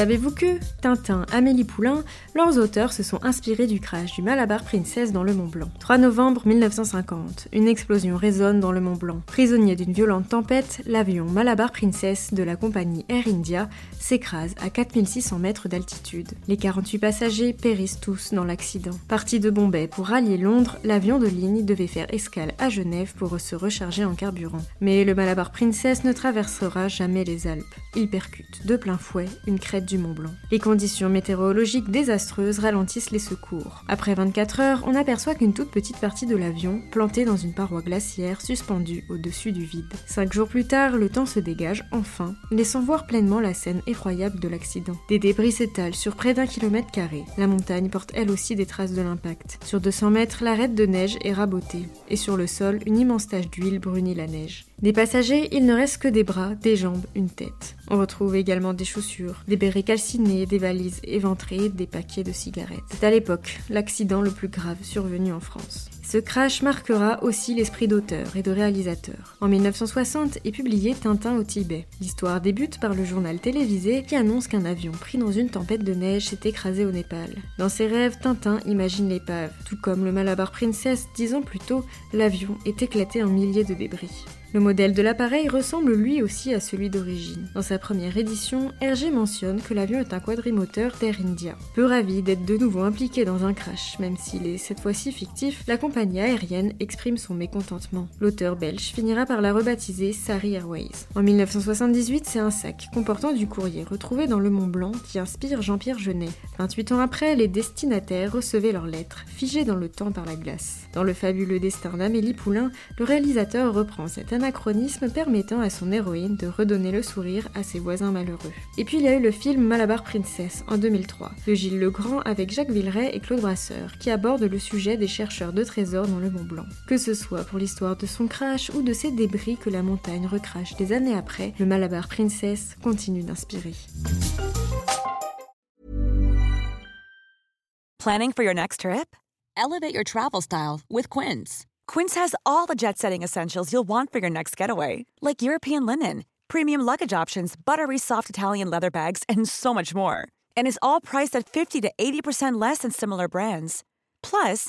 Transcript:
Savez-vous que Tintin, Amélie Poulain, leurs auteurs se sont inspirés du crash du Malabar Princess dans le Mont Blanc. 3 novembre 1950, une explosion résonne dans le Mont Blanc. Prisonnier d'une violente tempête, l'avion Malabar Princess de la compagnie Air India s'écrase à 4600 mètres d'altitude. Les 48 passagers périssent tous dans l'accident. Parti de Bombay pour rallier Londres, l'avion de ligne devait faire escale à Genève pour se recharger en carburant. Mais le Malabar Princess ne traversera jamais les Alpes. Il percute de plein fouet une crête Mont Blanc. Les conditions météorologiques désastreuses ralentissent les secours. Après 24 heures, on aperçoit qu'une toute petite partie de l'avion, plantée dans une paroi glaciaire suspendue au-dessus du vide. Cinq jours plus tard, le temps se dégage enfin, laissant voir pleinement la scène effroyable de l'accident. Des débris s'étalent sur près d'un kilomètre carré. La montagne porte elle aussi des traces de l'impact. Sur 200 mètres, l'arête de neige est rabotée, et sur le sol, une immense tache d'huile brunit la neige. Des passagers, il ne reste que des bras, des jambes, une tête. On retrouve également des chaussures, des bérets calcinés, des valises éventrées, des paquets de cigarettes. C'est à l'époque l'accident le plus grave survenu en France. Ce crash marquera aussi l'esprit d'auteur et de réalisateur. En 1960 est publié Tintin au Tibet. L'histoire débute par le journal télévisé qui annonce qu'un avion pris dans une tempête de neige s'est écrasé au Népal. Dans ses rêves, Tintin imagine l'épave. Tout comme le Malabar Princess, dix ans plus tôt, l'avion est éclaté en milliers de débris. Le modèle de l'appareil ressemble lui aussi à celui d'origine. Dans sa première édition, Hergé mentionne que l'avion est un quadrimoteur d'Air India. Peu ravi d'être de nouveau impliqué dans un crash, même s'il est cette fois-ci fictif, la compagnie aérienne exprime son mécontentement. L'auteur belge finira par la rebaptiser Sari Airways. En 1978, c'est un sac comportant du courrier retrouvé dans le Mont Blanc qui inspire Jean-Pierre Jeunet. 28 ans après, les destinataires recevaient leurs lettres, figées dans le temps par la glace. Dans le fabuleux destin d'Amélie Poulain, le réalisateur reprend cette anachronisme permettant à son héroïne de redonner le sourire à ses voisins malheureux. Et puis il y a eu le film Malabar Princess en 2003 de Gilles Legrand avec Jacques Villeray et Claude Brasseur qui aborde le sujet des chercheurs de trésors dans le Mont Blanc. Que ce soit pour l'histoire de son crash ou de ses débris que la montagne recrache des années après, le Malabar Princess continue d'inspirer. Planning for your next trip? Elevate your travel style with Quince. Quince has all the jet setting essentials you'll want for your next getaway, like European linen, premium luggage options, buttery soft Italian leather bags, and so much more. And is all priced at 50 to 80% less than similar brands. Plus,